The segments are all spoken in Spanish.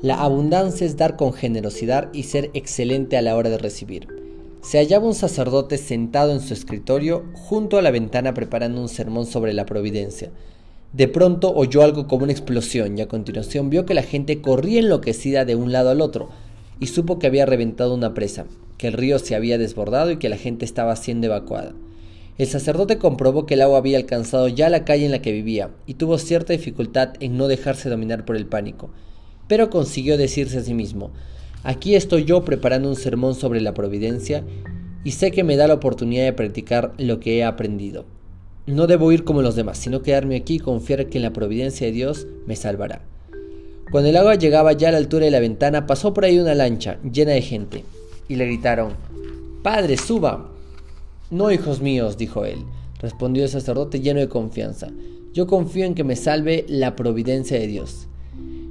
La abundancia es dar con generosidad y ser excelente a la hora de recibir. Se hallaba un sacerdote sentado en su escritorio junto a la ventana preparando un sermón sobre la providencia. De pronto oyó algo como una explosión y a continuación vio que la gente corría enloquecida de un lado al otro y supo que había reventado una presa, que el río se había desbordado y que la gente estaba siendo evacuada. El sacerdote comprobó que el agua había alcanzado ya la calle en la que vivía y tuvo cierta dificultad en no dejarse dominar por el pánico pero consiguió decirse a sí mismo, aquí estoy yo preparando un sermón sobre la providencia y sé que me da la oportunidad de practicar lo que he aprendido. No debo ir como los demás, sino quedarme aquí y confiar que en la providencia de Dios me salvará. Cuando el agua llegaba ya a la altura de la ventana, pasó por ahí una lancha llena de gente, y le gritaron, Padre, suba. No, hijos míos, dijo él, respondió el sacerdote lleno de confianza. Yo confío en que me salve la providencia de Dios.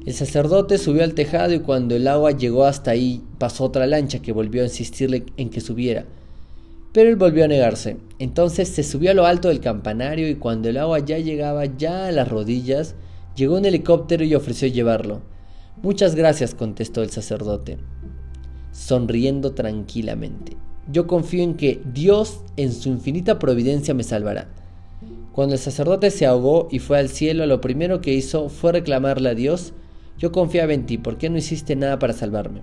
El sacerdote subió al tejado y cuando el agua llegó hasta ahí pasó otra lancha que volvió a insistirle en que subiera. Pero él volvió a negarse. Entonces se subió a lo alto del campanario y cuando el agua ya llegaba ya a las rodillas, llegó un helicóptero y ofreció llevarlo. Muchas gracias, contestó el sacerdote, sonriendo tranquilamente. Yo confío en que Dios en su infinita providencia me salvará. Cuando el sacerdote se ahogó y fue al cielo, lo primero que hizo fue reclamarle a Dios yo confiaba en ti, ¿por qué no hiciste nada para salvarme?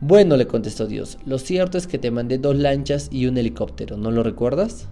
Bueno, le contestó Dios, lo cierto es que te mandé dos lanchas y un helicóptero, ¿no lo recuerdas?